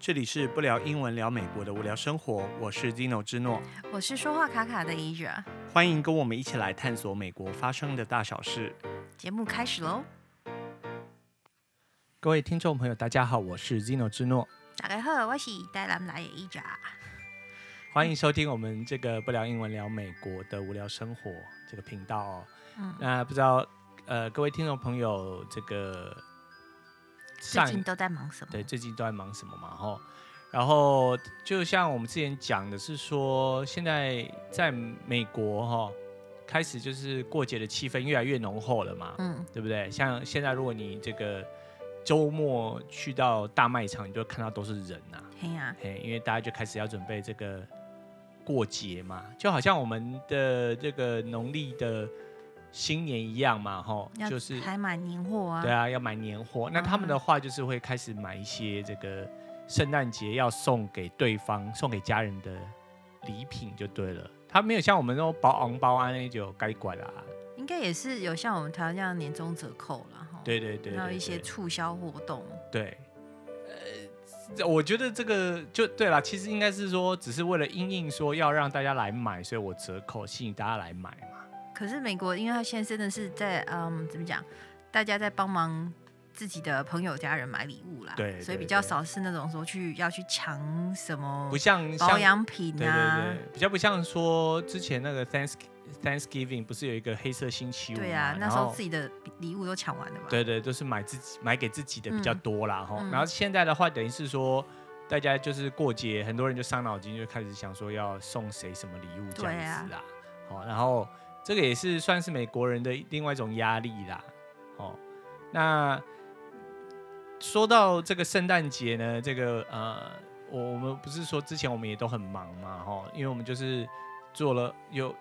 这里是不聊英文聊美国的无聊生活，我是 Dino 之诺，我是说话卡卡的 Asia，欢迎跟我们一起来探索美国发生的大小事。节目开始喽！各位听众朋友，大家好，我是 Dino 之诺。大家好，我是带蓝来的 Asia。欢迎收听我们这个不聊英文聊美国的无聊生活这个频道哦。嗯，那不知道呃各位听众朋友这个。最近都在忙什么？对，最近都在忙什么嘛？吼，然后就像我们之前讲的是说，现在在美国哈，开始就是过节的气氛越来越浓厚了嘛，嗯，对不对？像现在如果你这个周末去到大卖场，你就看到都是人呐，嘿呀，嘿，因为大家就开始要准备这个过节嘛，就好像我们的这个农历的。新年一样嘛，吼，就是还买年货啊。对啊，要买年货。那他们的话就是会开始买一些这个圣诞节要送给对方、送给家人的礼品就对了。他没有像我们那种包红包啊那就该管啦。应该也是有像我们台湾这样年终折扣了哈。对对对，对。还有一些促销活动。对。呃，我觉得这个就对了。其实应该是说，只是为了因应说要让大家来买，所以我折扣吸引大家来买嘛。可是美国，因为他现在真的是在嗯，怎么讲？大家在帮忙自己的朋友家人买礼物啦，对，所以比较少是那种说去要去抢什么，不像保养品啊，对对对，比较不像说之前那个 Thanks Thanksgiving 不是有一个黑色星期五？对啊，那时候自己的礼物都抢完了嘛。对对，都是买自己买给自己的比较多啦哈。然后现在的话，等于是说大家就是过节，很多人就伤脑筋，就开始想说要送谁什么礼物这样子啊。好，然后。这个也是算是美国人的另外一种压力啦，哦，那说到这个圣诞节呢，这个呃，我我们不是说之前我们也都很忙嘛，哈，因为我们就是做了有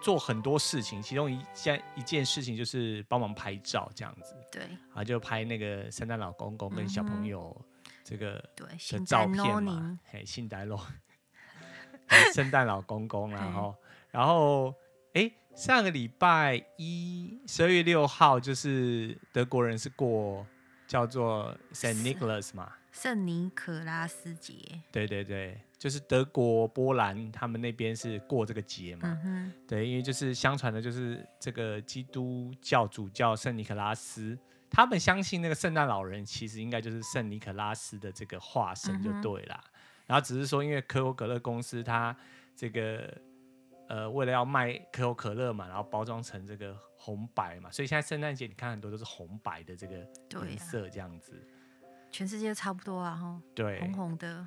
做很多事情，其中一件一件事情就是帮忙拍照这样子，对，啊，就拍那个圣诞老公公跟小朋友这个对的照片嘛，嘿，圣诞老，圣诞老公公，然后然后。哎，上个礼拜一，十二月六号，就是德国人是过叫做 Saint Nicholas 嘛，圣尼可拉斯节。对对对，就是德国、波兰他们那边是过这个节嘛。嗯。对，因为就是相传的，就是这个基督教主教圣尼可拉斯，他们相信那个圣诞老人其实应该就是圣尼可拉斯的这个化身就对了。嗯、然后只是说，因为可口可乐公司它这个。呃，为了要卖可口可乐嘛，然后包装成这个红白嘛，所以现在圣诞节你看很多都是红白的这个颜色这样子。全世界差不多啊，哈。对。红红的。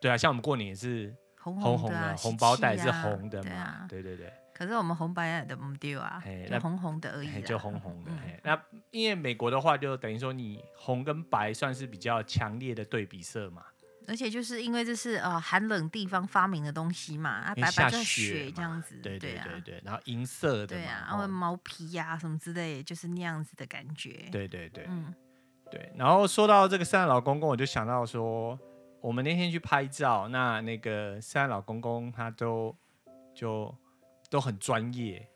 对啊，像我们过年也是红红的，红包袋是红的嘛。对对对。可是我们红白的不丢啊，就红红的而已。就红红的。那因为美国的话，就等于说你红跟白算是比较强烈的对比色嘛。而且就是因为这是呃寒冷地方发明的东西嘛，啊白白的雪这样子，对对对对，然后银色的，对啊，然后毛皮呀什么之类，就是那样子的感觉。对对对，嗯，对。然后说到这个圣诞老公公，我就想到说，我们那天去拍照，那那个圣诞老公公他都就都很专业，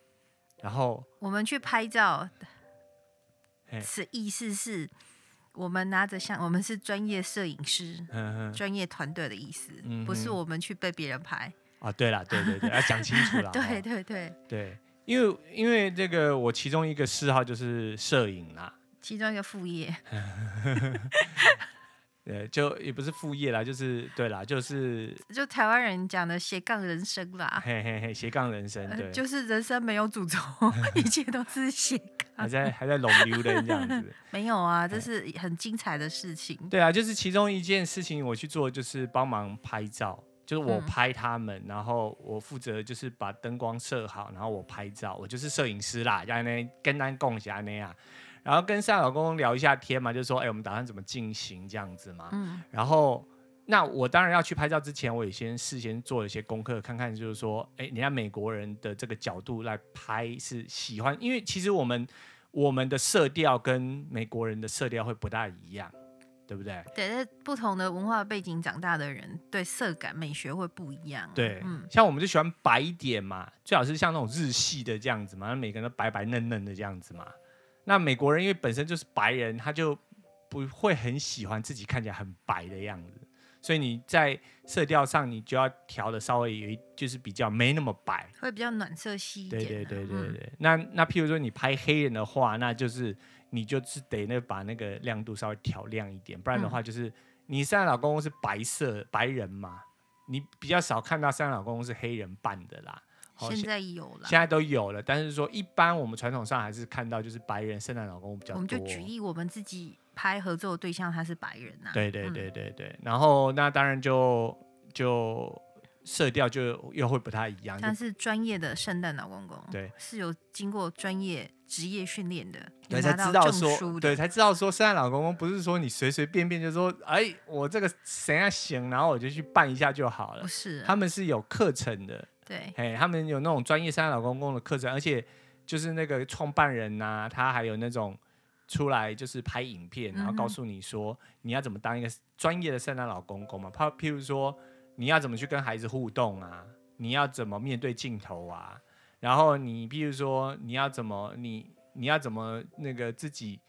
然后我们去拍照，是意思是。我们拿着相，我们是专业摄影师，专业团队的意思，嗯、不是我们去被别人拍。啊，对了，对对对，要讲清楚了。对对对对，因为因为这个我其中一个嗜好就是摄影啦，其中一个副业。对，就也不是副业啦，就是对啦，就是就台湾人讲的斜杠人生啦，嘿嘿嘿，斜杠人生，对、呃，就是人生没有主轴，一切都是斜杠，还在还在龙溜的这样子，没有啊，这是很精彩的事情。对啊，就是其中一件事情我去做，就是帮忙拍照，就是我拍他们，嗯、然后我负责就是把灯光设好，然后我拍照，我就是摄影师啦，在那跟单共享那样。然后跟三老公公聊一下天嘛，就说，哎，我们打算怎么进行这样子嘛。嗯。然后，那我当然要去拍照之前，我也先事先做了一些功课，看看就是说，哎，你看美国人的这个角度来拍是喜欢，因为其实我们我们的色调跟美国人的色调会不大一样，对不对？对，在不同的文化背景长大的人，对色感美学会不一样。对，嗯，像我们就喜欢白一点嘛，最好是像那种日系的这样子嘛，那每个人都白白嫩嫩的这样子嘛。那美国人因为本身就是白人，他就不会很喜欢自己看起来很白的样子，所以你在色调上你就要调的稍微有一就是比较没那么白，会比较暖色系一点。对对对对对。嗯、那那譬如说你拍黑人的话，那就是你就是得那把那个亮度稍微调亮一点，不然的话就是、嗯、你现在老公公是白色白人嘛，你比较少看到现在老公公是黑人扮的啦。现在有了，现在都有了，但是说一般我们传统上还是看到就是白人圣诞老公公比较多。我们就举例我们自己拍合作的对象，他是白人呐、啊。对对对对对，嗯、然后那当然就就色调就又会不太一样。他是专业的圣诞老公公，对，是有经过专业职业训练的，对，才知道说，对，才知道说圣诞老公公不是说你随随便便就说，哎，我这个谁要行，然后我就去办一下就好了。不是，他们是有课程的。对，哎，他们有那种专业圣诞老公公的课程，而且就是那个创办人呐、啊，他还有那种出来就是拍影片，然后告诉你说你要怎么当一个专业的圣诞老公公嘛。譬譬如说你要怎么去跟孩子互动啊，你要怎么面对镜头啊，然后你譬如说你要怎么你你要怎么那个自己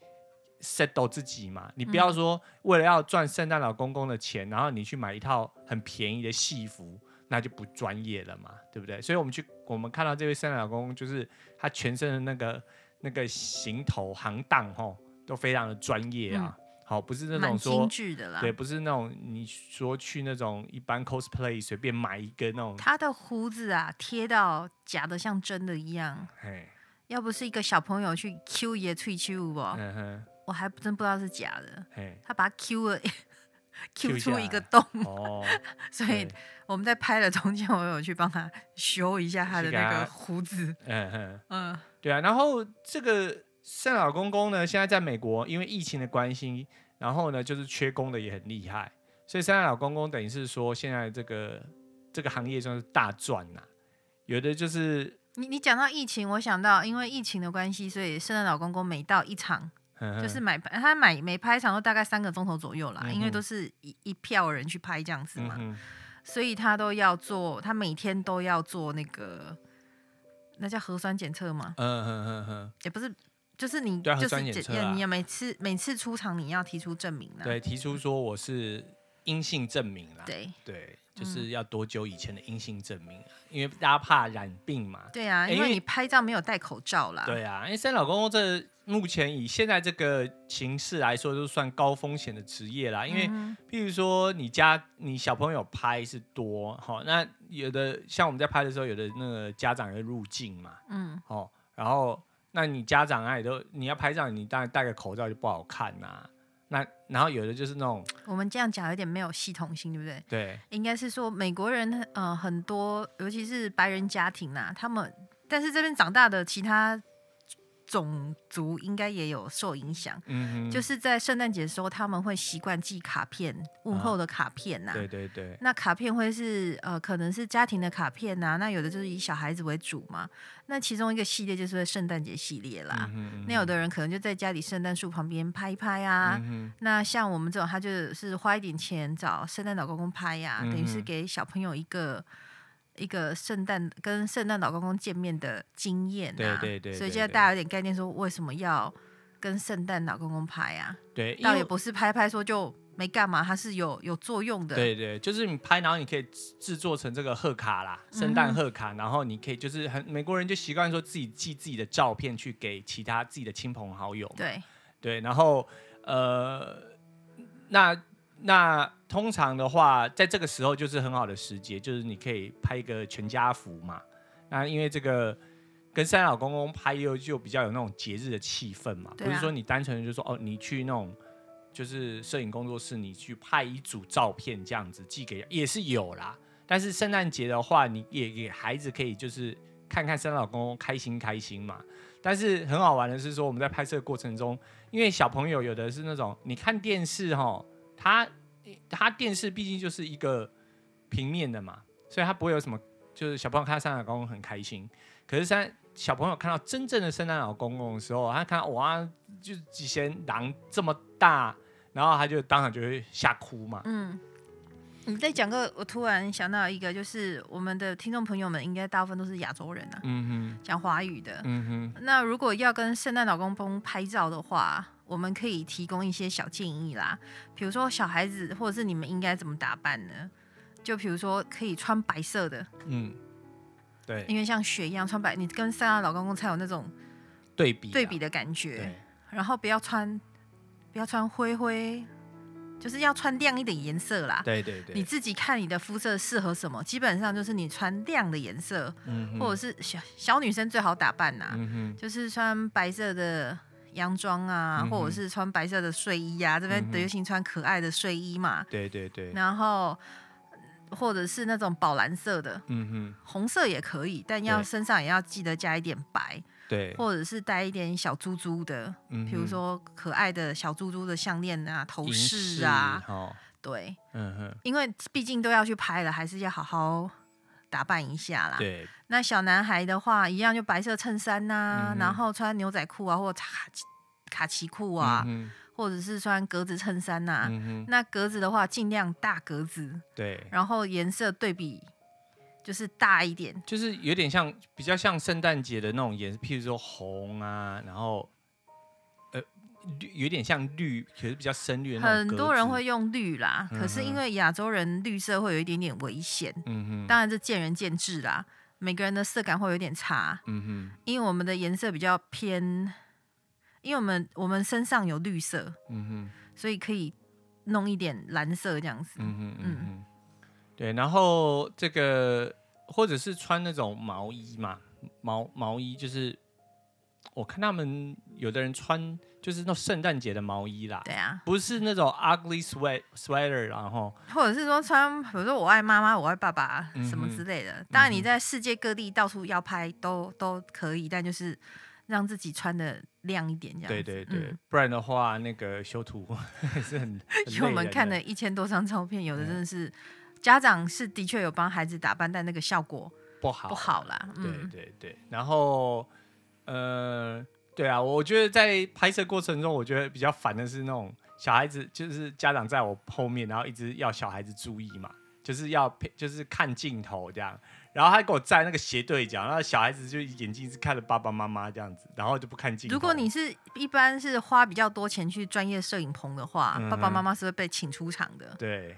settle 自己嘛，你不要说为了要赚圣诞老公公的钱，然后你去买一套很便宜的戏服。那就不专业了嘛，对不对？所以我们去，我们看到这位圣诞老公公，就是他全身的那个那个行头行当吼，都非常的专业啊。嗯、好，不是那种说，对，不是那种你说去那种一般 cosplay 随便买一个那种。他的胡子啊，贴到假的像真的一样。嘿要不是一个小朋友去 Q 爷退休不，嗯、哼我还真不知道是假的。嘿他把他 Q 了。Q 出一个洞，哦、所以我们在拍的中间，我有去帮他修一下他的那个胡子。嗯嗯 嗯，对啊。然后这个圣诞老公公呢，现在在美国，因为疫情的关系，然后呢就是缺工的也很厉害，所以圣诞老公公等于是说，现在这个这个行业算是大赚呐。有的就是你你讲到疫情，我想到因为疫情的关系，所以圣诞老公公每到一场。就是买他买每拍一场都大概三个钟头左右啦，嗯、因为都是一一票人去拍这样子嘛，嗯、所以他都要做，他每天都要做那个，那叫核酸检测吗？嗯嗯嗯嗯，也不是，就是你对就是检你要每次每次出场你要提出证明啦，对，提出说我是阴性证明啦，对对。就是要多久以前的阴性证明啊？因为大家怕染病嘛。对啊，因为你拍照没有戴口罩啦。对啊，因为圣诞老公公这目前以现在这个形势来说，都算高风险的职业啦。因为譬如说你家你小朋友拍是多，好，那有的像我们在拍的时候，有的那个家长要入境嘛，嗯，好，然后那你家长啊也都你要拍照，你当然戴个口罩就不好看呐。那然后有的就是那种，我们这样讲有点没有系统性，对不对？对，应该是说美国人，呃，很多尤其是白人家庭呐、啊，他们但是这边长大的其他。种族应该也有受影响，嗯哼，就是在圣诞节的时候，他们会习惯寄卡片，问候的卡片呐、啊，对对对，那卡片会是呃，可能是家庭的卡片呐、啊，那有的就是以小孩子为主嘛，那其中一个系列就是圣诞节系列啦，嗯嗯，那有的人可能就在家里圣诞树旁边拍一拍啊，嗯、那像我们这种，他就是花一点钱找圣诞老公公拍呀、等于是给小朋友一个。一个圣诞跟圣诞老公公见面的经验啊，对对对，对，所以现在大家有点概念，说为什么要跟圣诞老公公拍啊？对，倒也不是拍拍说就没干嘛，它是有有作用的。对对，就是你拍，然后你可以制作成这个贺卡啦，圣诞贺卡，然后你可以就是很美国人就习惯说自己寄自己的照片去给其他自己的亲朋好友。对对，然后呃那。那通常的话，在这个时候就是很好的时节，就是你可以拍一个全家福嘛。那因为这个跟三老公公拍又就比较有那种节日的气氛嘛，不是说你单纯的就说哦，你去那种就是摄影工作室，你去拍一组照片这样子寄给也是有啦。但是圣诞节的话，你也给孩子可以就是看看三老公公开心开心嘛。但是很好玩的是说，我们在拍摄过程中，因为小朋友有的是那种你看电视哈。他他电视毕竟就是一个平面的嘛，所以他不会有什么，就是小朋友看到圣诞老公公很开心。可是三小朋友看到真正的圣诞老公公的时候，他看到哇，就几仙狼这么大，然后他就当场就会吓哭嘛。嗯，你再讲个，我突然想到一个，就是我们的听众朋友们应该大部分都是亚洲人啊，嗯哼，讲华语的，嗯哼。那如果要跟圣诞老公公拍照的话。我们可以提供一些小建议啦，比如说小孩子或者是你们应该怎么打扮呢？就比如说可以穿白色的，嗯，对，因为像雪一样穿白，你跟三亚老公公才有那种对比对比的感觉。然后不要穿不要穿灰灰，就是要穿亮一点颜色啦。对对对，你自己看你的肤色适合什么，基本上就是你穿亮的颜色，嗯，或者是小小女生最好打扮呐，嗯就是穿白色的。洋装啊，嗯、或者是穿白色的睡衣啊，这边流行穿可爱的睡衣嘛。对对对。然后，或者是那种宝蓝色的，嗯哼，红色也可以，但要身上也要记得加一点白。对。或者是带一点小珠珠的，嗯，比如说可爱的小珠珠的项链啊、头饰啊。哦。对。嗯哼。因为毕竟都要去拍了，还是要好好打扮一下啦。对。那小男孩的话，一样就白色衬衫呐、啊，嗯、然后穿牛仔裤啊，或卡卡其裤啊，嗯、或者是穿格子衬衫呐、啊。嗯、那格子的话，尽量大格子。对。然后颜色对比就是大一点，就是有点像比较像圣诞节的那种颜色，譬如说红啊，然后呃有点像绿，可是比较深绿的。很多人会用绿啦，嗯、可是因为亚洲人绿色会有一点点危险。嗯哼。当然这见仁见智啦。每个人的色感会有点差，嗯哼，因为我们的颜色比较偏，因为我们我们身上有绿色，嗯哼，所以可以弄一点蓝色这样子，嗯哼嗯哼，对，然后这个或者是穿那种毛衣嘛，毛毛衣就是我看他们有的人穿。就是那种圣诞节的毛衣啦，对啊，不是那种 ugly sweat sweater，然后或者是说穿，比如说我爱妈妈，我爱爸爸什么之类的。嗯、当然你在世界各地到处要拍都都可以，但就是让自己穿的亮一点这样。对对对，嗯、不然的话那个修图还 是很。因为我们看了一千多张照片，有的真的是、嗯、家长是的确有帮孩子打扮，但那个效果不好不好啦。对对对，然后呃。对啊，我觉得在拍摄过程中，我觉得比较烦的是那种小孩子，就是家长在我后面，然后一直要小孩子注意嘛，就是要就是看镜头这样，然后他给我站那个斜对角，然后小孩子就眼睛是看着爸爸妈妈这样子，然后就不看镜头。如果你是一般是花比较多钱去专业摄影棚的话，嗯、爸爸妈妈是会被请出场的。对，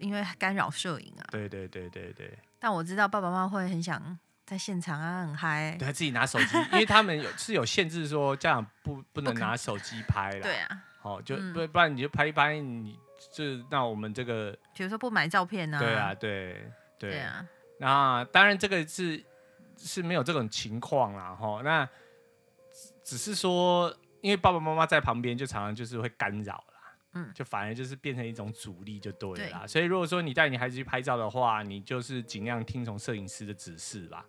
因为干扰摄影啊。对对对对对。但我知道爸爸妈妈会很想。在现场啊，很嗨、他自己拿手机，因为他们有是有限制，说家长不不能拿手机拍了。对啊。好、哦，就不、嗯、不然你就拍一拍，你就那我们这个，比如说不买照片呢、啊？对啊，对对。对啊。那当然这个是是没有这种情况啦，哈。那只是说，因为爸爸妈妈在旁边，就常常就是会干扰啦。嗯。就反而就是变成一种阻力，就对了。所以如果说你带你孩子去拍照的话，你就是尽量听从摄影师的指示吧。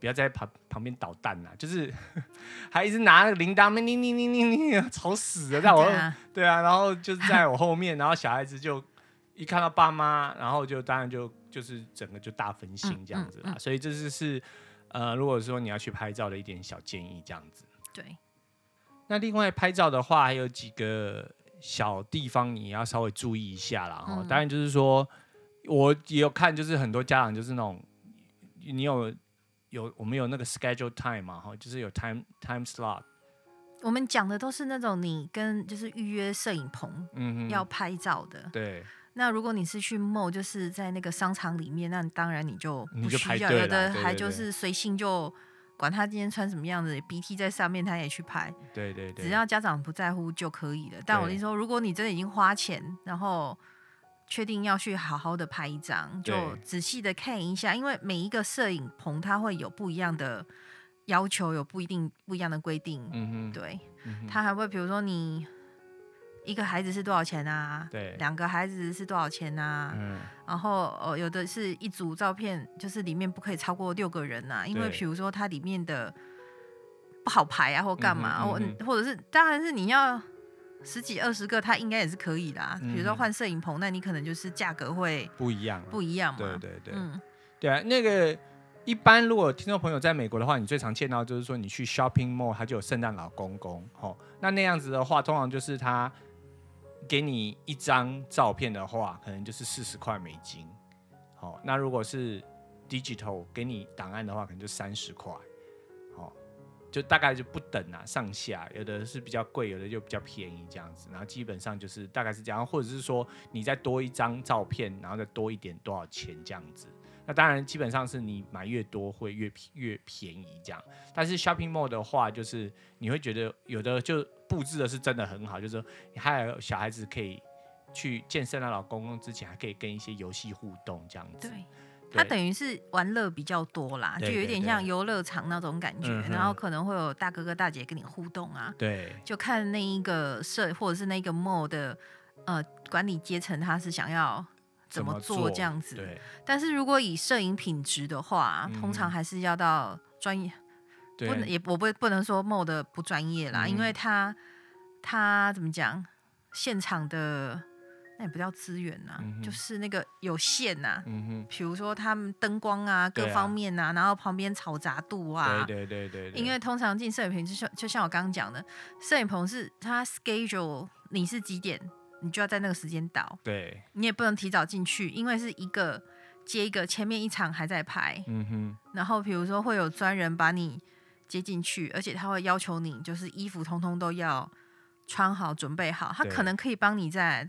不要在旁旁边捣蛋呐，就是还一直拿那个铃铛，叮叮叮叮叮，吵死了！在我对啊，然后就是在我后面，然后小孩子就一看到爸妈，然后就当然就就是整个就大分心这样子啦。所以这就是呃，如果说你要去拍照的一点小建议这样子。对。那另外拍照的话，还有几个小地方你要稍微注意一下啦。哈。当然就是说，我也有看，就是很多家长就是那种你有。有我们有那个 schedule time 嘛，哈，就是有 time time slot。我们讲的都是那种你跟就是预约摄影棚，嗯哼，要拍照的。对。那如果你是去 mall，就是在那个商场里面，那当然你就不需要。有的还就是随性就管他今天穿什么样子，鼻涕在上面他也去拍。对对对。只要家长不在乎就可以了。但我跟你说，如果你真的已经花钱，然后。确定要去好好的拍一张，就仔细的看一下，因为每一个摄影棚它会有不一样的要求，有不一定不一样的规定。嗯嗯、哼他还会比如说你一个孩子是多少钱啊？对，两个孩子是多少钱啊？嗯，然后呃有的是一组照片，就是里面不可以超过六个人啊，因为比如说它里面的不好排啊，或干嘛，或、或者是当然是你要。十几二十个，他应该也是可以的。比如说换摄影棚，那你可能就是价格会不一样，不一样嘛。对对对，嗯，对啊。那个一般如果听众朋友在美国的话，你最常见到就是说你去 shopping mall，他就有圣诞老公公。哦，那那样子的话，通常就是他给你一张照片的话，可能就是四十块美金。好，那如果是 digital 给你档案的话，可能就三十块。就大概就不等啊，上下有的是比较贵，有的就比较便宜这样子，然后基本上就是大概是这样，或者是说你再多一张照片，然后再多一点多少钱这样子。那当然基本上是你买越多会越越便宜这样，但是 shopping mall 的话，就是你会觉得有的就布置的是真的很好，就是说你还有小孩子可以去见圣诞老公公之前，还可以跟一些游戏互动这样子。对。它等于是玩乐比较多啦，就有点像游乐场那种感觉，然后可能会有大哥哥大姐跟你互动啊。对，就看那一个社或者是那个 mall 的呃管理阶层，他是想要怎么做这样子。对。但是如果以摄影品质的话，嗯、通常还是要到专业，不能也我不不能说 mall 的不专业啦，嗯、因为他他怎么讲，现场的。那也不叫资源呐、啊，嗯、就是那个有限呐、啊。嗯哼，比如说他们灯光啊，各方面呐、啊，啊、然后旁边嘈杂度啊。对对对对，对。因为通常进摄影棚就像就像我刚刚讲的，摄影棚是他 schedule 你是几点，你就要在那个时间到。对。你也不能提早进去，因为是一个接一个，前面一场还在拍。嗯哼。然后比如说会有专人把你接进去，而且他会要求你就是衣服通通都要穿好准备好，他可能可以帮你在。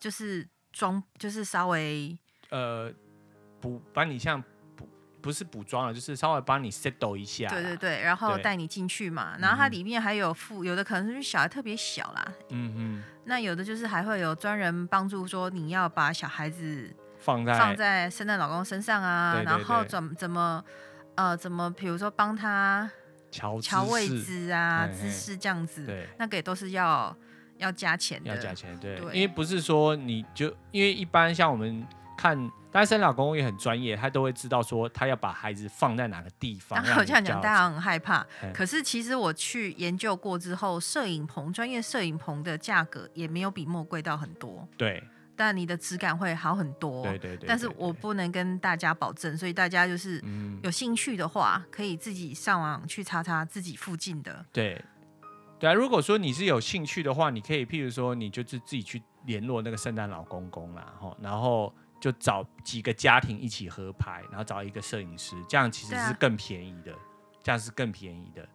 就是装，就是稍微呃补，把你像补，不是补妆了，就是稍微帮你 settle 一下。对对对，然后带你进去嘛。然后它里面还有附，有的可能是小孩特别小啦。嗯嗯。那有的就是还会有专人帮助说，你要把小孩子放在放在圣诞老公身上啊，对对对，然后怎么怎么呃怎么，比如说帮他调调位置啊，姿势这样子，对，那个也都是要。要加钱的，要加钱，对，对因为不是说你就，因为一般像我们看，当然圣诞老公公也很专业，他都会知道说他要把孩子放在哪个地方。然 后我这样讲，大家很害怕。嗯、可是其实我去研究过之后，摄影棚专业摄影棚的价格也没有比 mall 贵到很多。对，但你的质感会好很多。对对，对对对。但是我不能跟大家保证，所以大家就是有兴趣的话，嗯、可以自己上网去查查自己附近的。对。对啊，如果说你是有兴趣的话，你可以譬如说，你就是自己去联络那个圣诞老公公啦，然后就找几个家庭一起合拍，然后找一个摄影师，这样其实是更便宜的，啊、这样是更便宜的，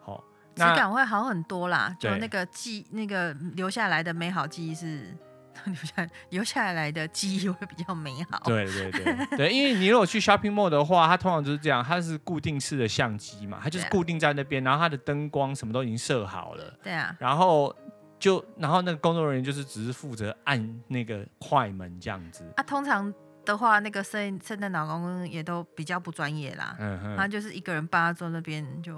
好，质感会好很多啦，就那个记那个留下来的美好记忆是。留下 留下来的记忆会比较美好。对对对对，因为你如果去 shopping mall 的话，它通常就是这样，它是固定式的相机嘛，它就是固定在那边，啊、然后它的灯光什么都已经设好了。对啊。然后就然后那个工作人员就是只是负责按那个快门这样子。啊，通常的话，那个圣圣诞老公公也都比较不专业啦。嗯哼。他就是一个人扒坐那边就。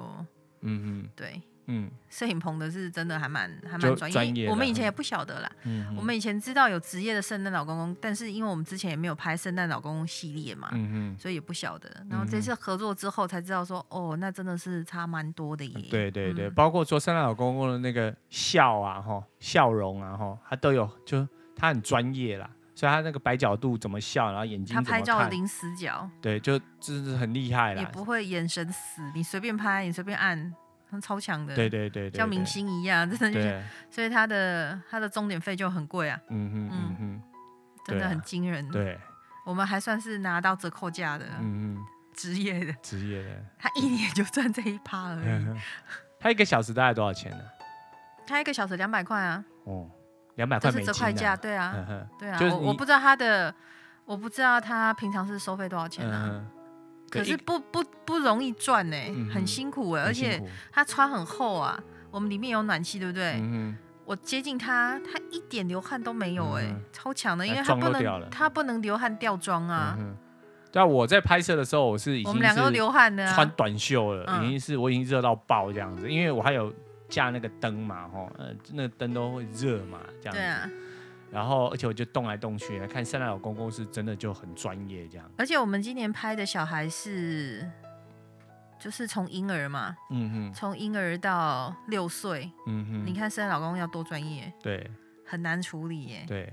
嗯嗯。对。嗯，摄影棚的是真的还蛮还蛮专业，我们以前也不晓得啦。嗯，我们以前知道有职业的圣诞老公公，但是因为我们之前也没有拍圣诞老公公系列嘛，嗯哼，所以也不晓得。然后这次合作之后才知道说，哦，那真的是差蛮多的耶。对对对，嗯、包括说圣诞老公公的那个笑啊，哈，笑容啊，哈，他都有，就他很专业啦，所以他那个摆角度怎么笑，然后眼睛他拍照零死角，对，就真是很厉害啦，也不会眼神死，你随便拍，你随便按。超强的，对对对，像明星一样，真的就是，所以他的他的钟点费就很贵啊，嗯哼嗯。哼，真的很惊人，对，我们还算是拿到折扣价的，嗯嗯职业的，职业的，他一年就赚这一趴而已，他一个小时大概多少钱呢？他一个小时两百块啊，哦，两百块是折扣价，对啊，对啊，我我不知道他的，我不知道他平常是收费多少钱啊。可是不不不容易赚呢，很辛苦哎，而且它穿很厚啊。我们里面有暖气，对不对？我接近它，它一点流汗都没有哎，超强的，因为它不能它不能流汗掉妆啊。对啊，我在拍摄的时候，我是已经我们两个都流汗的，穿短袖了，已经是我已经热到爆这样子，因为我还有架那个灯嘛，哈，呃，那个灯都会热嘛，这样子。对啊。然后，而且我就动来动去，看圣诞老公公是真的就很专业这样。而且我们今年拍的小孩是，就是从婴儿嘛，嗯哼，从婴儿到六岁，嗯哼，你看圣诞老公公要多专业，对，很难处理耶，对。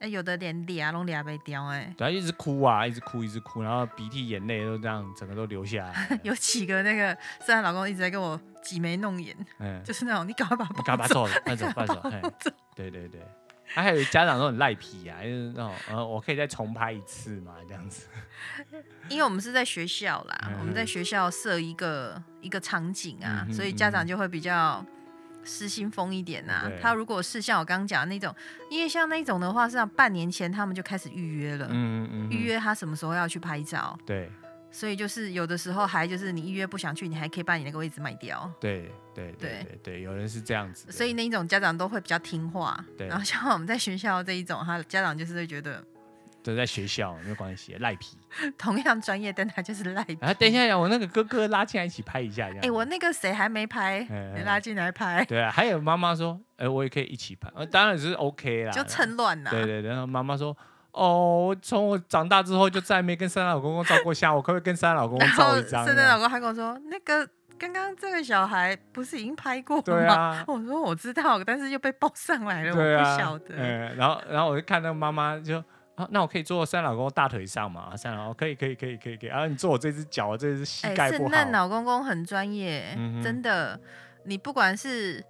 哎，有的连脸都脸被掉哎，对，一直哭啊，一直哭，一直哭，然后鼻涕眼泪都这样，整个都流下来。有几个那个圣诞老公公一直在跟我挤眉弄眼，嗯，就是那种你赶快把，赶快走，快走，快走，对对对。他还有家长都很赖皮啊，就是那种呃，我可以再重拍一次嘛，这样子。因为我们是在学校啦，嗯、我们在学校设一个一个场景啊，嗯、所以家长就会比较失心疯一点呐、啊。他如果是像我刚刚讲的那种，因为像那种的话，是要半年前他们就开始预约了，嗯嗯，预约他什么时候要去拍照，对。所以就是有的时候还就是你预约不想去，你还可以把你那个位置卖掉。对对对对对，有人是这样子。所以那一种家长都会比较听话。对。然后像我们在学校这一种，他家长就是会觉得，都，在学校没有关系，赖皮。同样专业，但他就是赖皮。啊，等一下，我那个哥哥拉进来一起拍一下，这样。哎，我那个谁还没拍，你拉进来拍。对啊，还有妈妈说，哎，我也可以一起拍，当然是 OK 啦。就趁乱呐。对对对，然后妈妈说。哦，我从我长大之后就再没跟圣诞老公公照过相，我可不可以跟圣诞老公公照一张？圣诞老公还跟我说，那个刚刚这个小孩不是已经拍过吗？对啊，我说我知道，但是又被报上来了，对啊、我不晓得。嗯，然后然后我就看那个妈妈就啊，那我可以坐三老公公大腿上吗？圣诞老公可以可以可以可以可以，然后你坐我这只脚，这只膝盖不好。圣诞老公公很专业，嗯、真的，你不管是。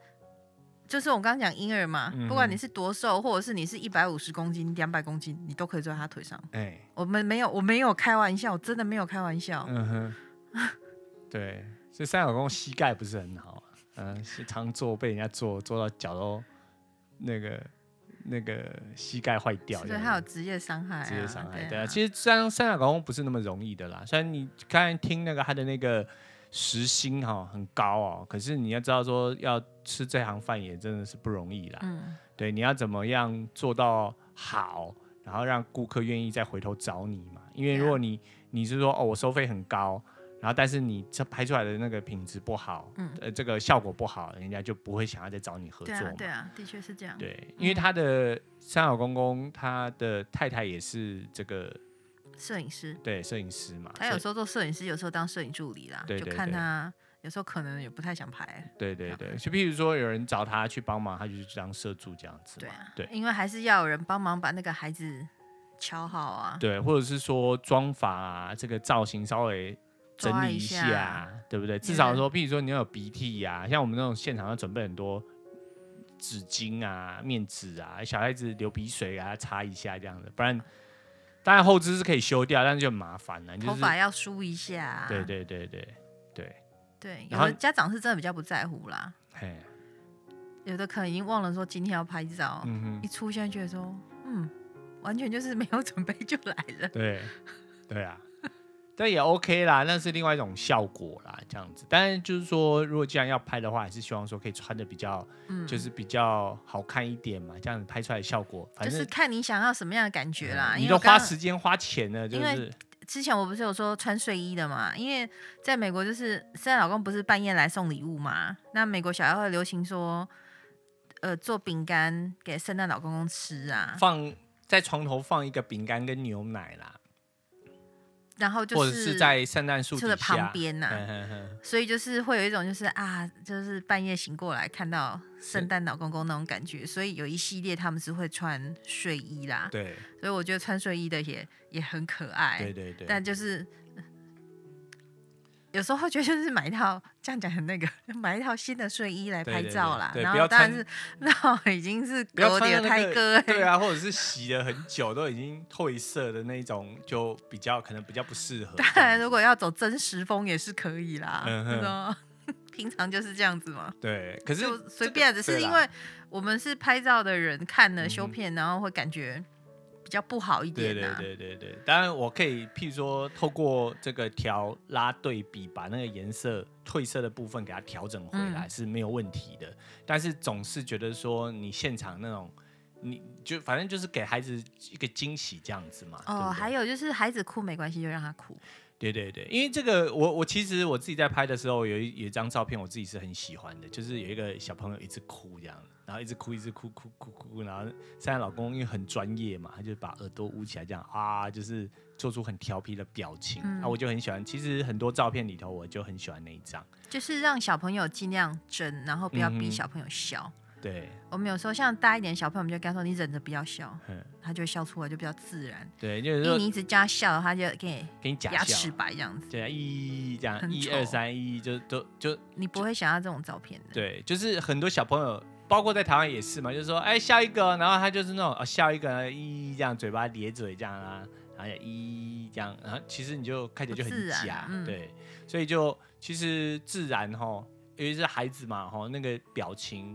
就是我刚刚讲婴儿嘛，不管你是多瘦，或者是你是一百五十公斤、两百公斤，你都可以坐在他腿上。哎，我们没有，我没有开玩笑，我真的没有开玩笑。嗯哼，对，所以三角公膝盖不是很好，嗯，是常坐被人家坐坐到脚都那个那个膝盖坏掉。对，他有职业伤害。职业伤害，对啊。其实三三角公不是那么容易的啦，虽然你刚才听那个他的那个。时薪哈很高哦，可是你要知道说要吃这行饭也真的是不容易啦。嗯，对，你要怎么样做到好，然后让顾客愿意再回头找你嘛？因为如果你你是说哦我收费很高，然后但是你这拍出来的那个品质不好，嗯，呃这个效果不好，人家就不会想要再找你合作嘛。对啊，对啊，的确是这样。对，因为他的三老公公他的太太也是这个。摄影师对摄影师嘛，他有时候做摄影师，有时候当摄影助理啦，对就看他有时候可能也不太想拍。对对对，就譬如说有人找他去帮忙，他就去当摄助这样子。对啊，对，因为还是要有人帮忙把那个孩子瞧好啊。对，或者是说妆发啊，这个造型稍微整理一下，一下对不对？至少说，譬如说你要有鼻涕呀、啊，像我们那种现场要准备很多纸巾啊、面纸啊，小孩子流鼻水啊，擦一下这样子，不然。当然后肢是可以修掉，但是就很麻烦了。头发要梳一下。对对对对对。对，有的家长是真的比较不在乎啦。嘿。有的可能已经忘了说今天要拍照，一出现觉得说，嗯，完全就是没有准备就来了。对，对啊。这也 OK 啦，那是另外一种效果啦，这样子。但是就是说，如果既然要拍的话，还是希望说可以穿的比较，嗯，就是比较好看一点嘛，这样子拍出来的效果，反正就是看你想要什么样的感觉啦。嗯、你都花时间花钱了，就是。之前我不是有说穿睡衣的嘛？因为在美国，就是圣诞老公不是半夜来送礼物嘛？那美国小孩会流行说，呃，做饼干给圣诞老公公吃啊，放在床头放一个饼干跟牛奶啦。然后就是，或者是在圣诞树的旁边呐、啊，所以就是会有一种就是啊，就是半夜醒过来看到圣诞老公公那种感觉，所以有一系列他们是会穿睡衣啦，对，所以我觉得穿睡衣的也也很可爱，对对对，但就是。有时候会觉得就是买一套这样讲很那个，买一套新的睡衣来拍照啦。对对对对，然后当然是那已经是有点胎哥，对啊，或者是洗了很久都已经褪色的那种，就比较可能比较不适合。当然，如果要走真实风也是可以啦。嗯哼，平常就是这样子嘛。对，可是就随便，只是因为我们是拍照的人，看了修片，然后会感觉。比较不好一点，对对对对对。当然，我可以譬如说，透过这个调拉对比，把那个颜色褪色的部分给它调整回来是没有问题的。但是总是觉得说，你现场那种，你就反正就是给孩子一个惊喜这样子嘛。哦，还有就是孩子哭没关系，就让他哭。对对对，因为这个我我其实我自己在拍的时候，有一有一张照片，我自己是很喜欢的，就是有一个小朋友一直哭这样。然后一直哭，一直哭，哭哭哭，然后圣诞老公因为很专业嘛，他就把耳朵捂起来，这样啊，就是做出很调皮的表情。啊，我就很喜欢。其实很多照片里头，我就很喜欢那一张，就是让小朋友尽量真，然后不要逼小朋友笑。嗯对，我们有时候像大一点小朋友，我们就跟他说：“你忍着不要笑，嗯、他就笑出来，就比较自然。”对，就是说你一直加笑，他就给你给你假牙齿白这样子。对啊，一这样一二三一，就都就，你不会想要这种照片的。对，就是很多小朋友。包括在台湾也是嘛，就是说，哎，笑一个，然后他就是那种，哦，笑一个，咦，这样嘴巴咧嘴这样啊，然后咦这样，然后其实你就看起来就很假，嗯、对，所以就其实自然哈，尤其是孩子嘛哈，那个表情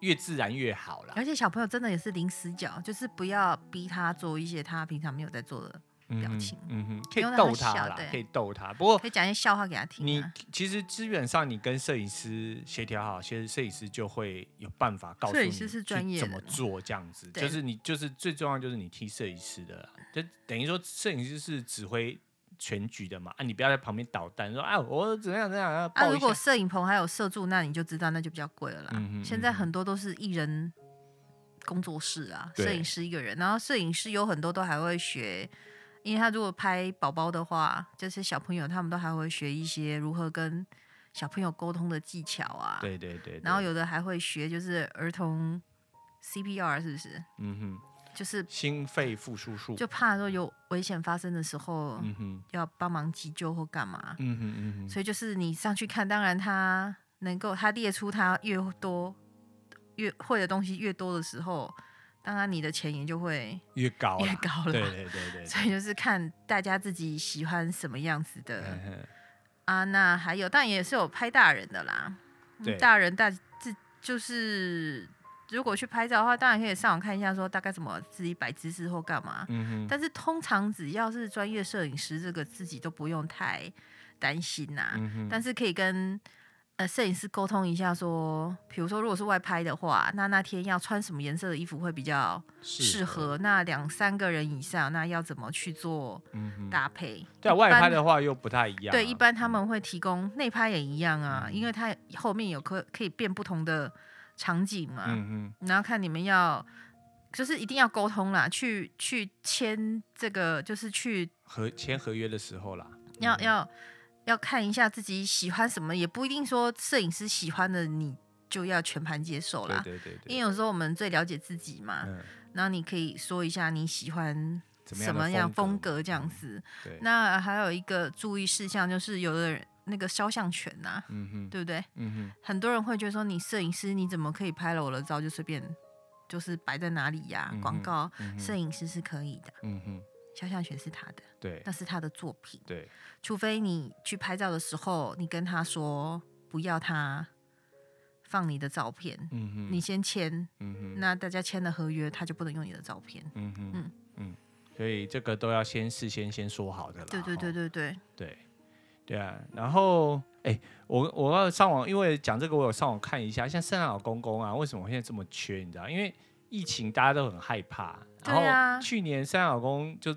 越自然越好了。而且小朋友真的也是零死角，就是不要逼他做一些他平常没有在做的。表情，嗯哼，可以逗他啦，可以逗他。不过可以讲一些笑话给他听。你其实基本上你跟摄影师协调好，其实摄影师就会有办法告诉你，怎么做这样子。就是你就是最重要就是你替摄影师的，就等于说摄影师是指挥全局的嘛。啊，你不要在旁边捣蛋，说啊我怎样怎样啊。啊，如果摄影棚还有摄助，那你就知道那就比较贵了啦。嗯哼，现在很多都是艺人工作室啊，摄影师一个人，然后摄影师有很多都还会学。因为他如果拍宝宝的话，就是小朋友，他们都还会学一些如何跟小朋友沟通的技巧啊。对对对，对。然后有的还会学，就是儿童 CPR，是不是？嗯哼。就是心肺复苏术。就怕说有危险发生的时候，嗯哼，要帮忙急救或干嘛。嗯哼嗯哼。所以就是你上去看，当然他能够他列出他越多越会的东西越多的时候。当然，你的钱也就会越高越高了。对对对对，所以就是看大家自己喜欢什么样子的啊。那还有，但也是有拍大人的啦。对，大人大自就是如果去拍照的话，当然可以上网看一下，说大概怎么自己摆姿势或干嘛。嗯哼。但是通常只要是专业摄影师，这个自己都不用太担心呐。但是可以跟。呃，摄影师沟通一下，说，比如说，如果是外拍的话，那那天要穿什么颜色的衣服会比较适合？那两三个人以上，那要怎么去做搭配？嗯、对，外拍的话又不太一样、啊。对，一般他们会提供内拍也一样啊，嗯、因为它后面有可可以变不同的场景嘛。嗯嗯。然后看你们要，就是一定要沟通啦，去去签这个，就是去合签合约的时候啦，要要。要看一下自己喜欢什么，也不一定说摄影师喜欢的你就要全盘接受啦。对对对，对。因为有时候我们最了解自己嘛，嗯、然后你可以说一下你喜欢什么样风格这样子。对。那还有一个注意事项就是，有的人那个肖像权呐、啊，嗯哼，对不对？嗯哼。很多人会觉得说，你摄影师你怎么可以拍了我的照就随便就是摆在哪里呀、啊？广、嗯、告，摄、嗯、影师是可以的。嗯哼。肖像权是他的，对，那是他的作品，对。除非你去拍照的时候，你跟他说不要他放你的照片，嗯哼，你先签，嗯哼，那大家签了合约，他就不能用你的照片，嗯哼，嗯。嗯，所以这个都要先事先先说好的了，对对对对对。对。对啊。然后，哎、欸，我我要上网，因为讲这个，我有上网看一下，像圣诞老公公啊，为什么现在这么缺？你知道，因为疫情大家都很害怕。然后去年三老公就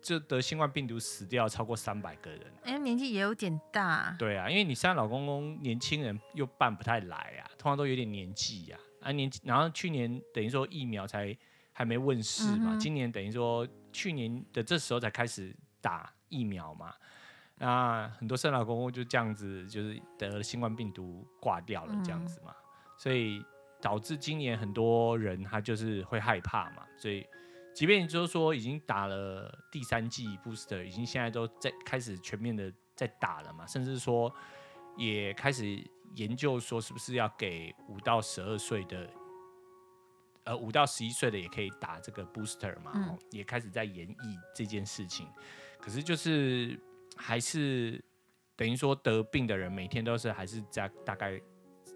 就得新冠病毒死掉超过三百个人，哎，年纪也有点大。对啊，因为你三老公公年轻人又办不太来啊，通常都有点年纪呀，啊，啊年纪，然后去年等于说疫苗才还没问世嘛，嗯、今年等于说去年的这时候才开始打疫苗嘛，那很多生老公公就这样子就是得了新冠病毒挂掉了这样子嘛，嗯、所以导致今年很多人他就是会害怕嘛，所以。即便就是说已经打了第三剂 booster，已经现在都在开始全面的在打了嘛，甚至说也开始研究说是不是要给五到十二岁的，呃五到十一岁的也可以打这个 booster 嘛，嗯、也开始在研议这件事情。可是就是还是等于说得病的人每天都是还是在大概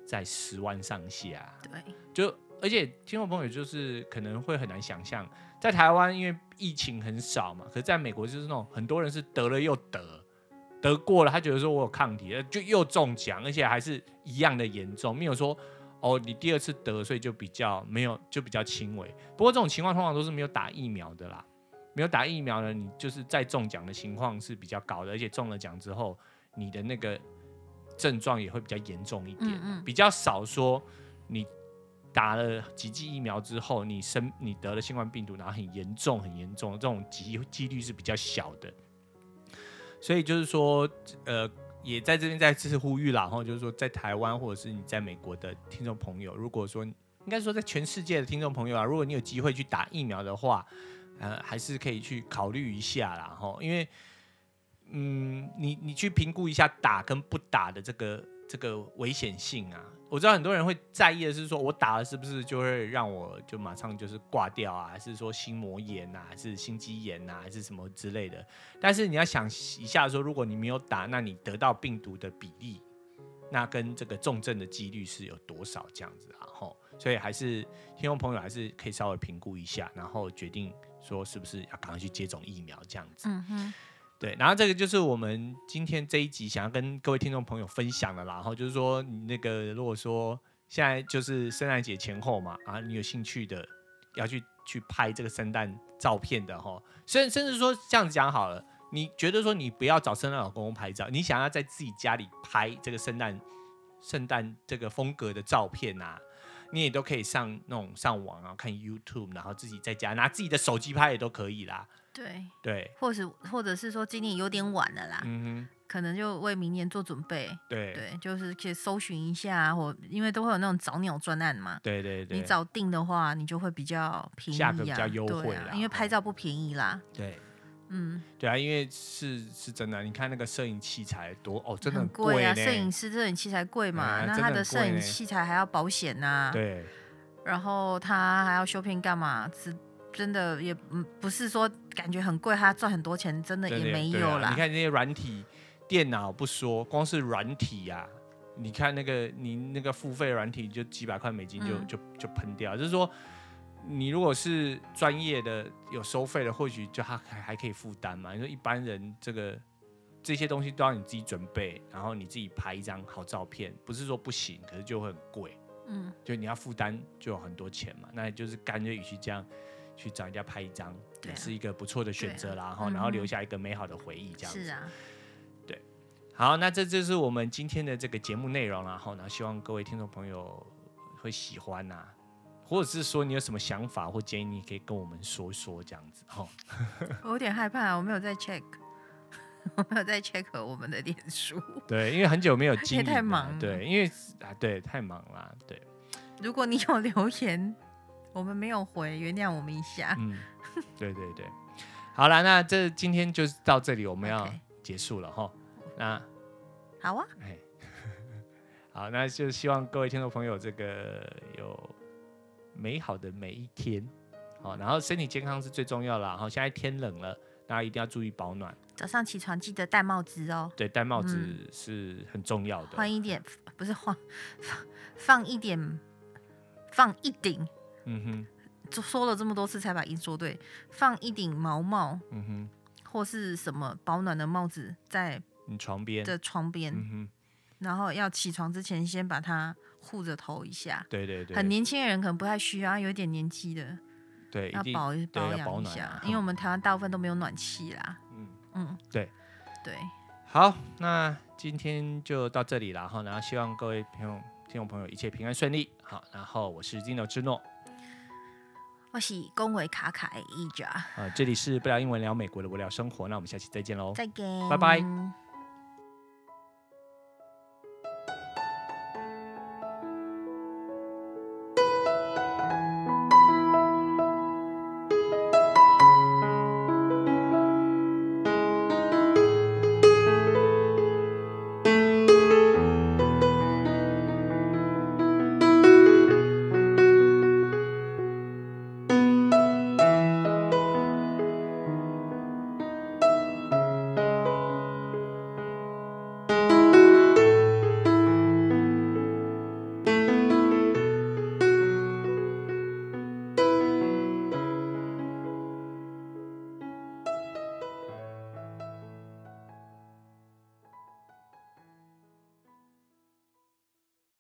在十万上下，对，就而且听众朋友就是可能会很难想象。在台湾，因为疫情很少嘛，可是在美国就是那种很多人是得了又得，得过了，他觉得说我有抗体，就又中奖，而且还是一样的严重，没有说哦你第二次得，所以就比较没有就比较轻微。不过这种情况通常都是没有打疫苗的啦，没有打疫苗呢，你就是再中奖的情况是比较高的，而且中了奖之后，你的那个症状也会比较严重一点，嗯嗯比较少说你。打了几剂疫苗之后，你生你得了新冠病毒，然后很严重很严重，这种几几率是比较小的。所以就是说，呃，也在这边再次呼吁啦，然后就是说，在台湾或者是你在美国的听众朋友，如果说应该说在全世界的听众朋友啊，如果你有机会去打疫苗的话，呃，还是可以去考虑一下啦，哈，因为，嗯，你你去评估一下打跟不打的这个这个危险性啊。我知道很多人会在意的是说，我打了是不是就会让我就马上就是挂掉啊，还是说心膜炎啊，还是心肌炎啊，还是什么之类的？但是你要想一下说，如果你没有打，那你得到病毒的比例，那跟这个重症的几率是有多少这样子啊？吼，所以还是听众朋友还是可以稍微评估一下，然后决定说是不是要赶快去接种疫苗这样子。嗯哼。对，然后这个就是我们今天这一集想要跟各位听众朋友分享的啦。然后就是说，你那个如果说现在就是圣诞节前后嘛，啊，你有兴趣的要去去拍这个圣诞照片的哈，甚甚至说这样子讲好了，你觉得说你不要找圣诞老公公拍照，你想要在自己家里拍这个圣诞圣诞这个风格的照片啊，你也都可以上那种上网啊，看 YouTube，然后自己在家拿自己的手机拍也都可以啦。对对，或是或者是说今年有点晚了啦，嗯哼，可能就为明年做准备。对对，就是可以搜寻一下，或因为都会有那种早鸟专案嘛。对对对，你早定的话，你就会比较便宜啊，价格比较优惠啦，因为拍照不便宜啦。对，嗯，对啊，因为是是真的，你看那个摄影器材多哦，真的很贵啊，摄影师摄影器材贵嘛，那他的摄影器材还要保险呐，对，然后他还要修片干嘛？真的也嗯不是说感觉很贵，他赚很多钱，真的也没有啦。啊、你看那些软体电脑不说，光是软体呀、啊，你看那个你那个付费软体就几百块美金就、嗯、就就喷掉。就是说，你如果是专业的有收费的，或许就还还还可以负担嘛。你说一般人这个这些东西都要你自己准备，然后你自己拍一张好照片，不是说不行，可是就会很贵。嗯，就你要负担就有很多钱嘛，那就是干脆与其这样。去找人家拍一张，也是一个不错的选择啦。然后，然后留下一个美好的回忆，这样子。是啊，对。好，那这就是我们今天的这个节目内容。然后呢，希望各位听众朋友会喜欢呐，或者是说你有什么想法或建议，你可以跟我们说说这样子。哈，我有点害怕，我没有在 check，我没有在 check 我们的脸书。对，因为很久没有经营，太忙了。对，因为啊，对，太忙了。对。如果你有留言。我们没有回，原谅我们一下。嗯，对对对，好了，那这今天就到这里，我们要结束了哈。那好啊，哎，好，那就希望各位听众朋友这个有美好的每一天，好，然后身体健康是最重要的。然后现在天冷了，大家一定要注意保暖。早上起床记得戴帽子哦。对，戴帽子是很重要的。换一点，不是换，放一点，放一顶。嗯哼，说了这么多次才把音说对。放一顶毛帽，嗯哼，或是什么保暖的帽子在你床边。的床边，嗯哼，然后要起床之前先把它护着头一下。对对对，很年轻的人可能不太需要，有点年纪的，对，要保保养一下，因为我们台湾大部分都没有暖气啦。嗯。嗯，对。对，好，那今天就到这里了哈，然后希望各位朋友、听众朋友一切平安顺利。好，然后我是金牛之诺。我是恭维卡卡的一家。啊，这里是不聊英文聊美国的无聊生活，那我们下期再见喽，再见，拜拜。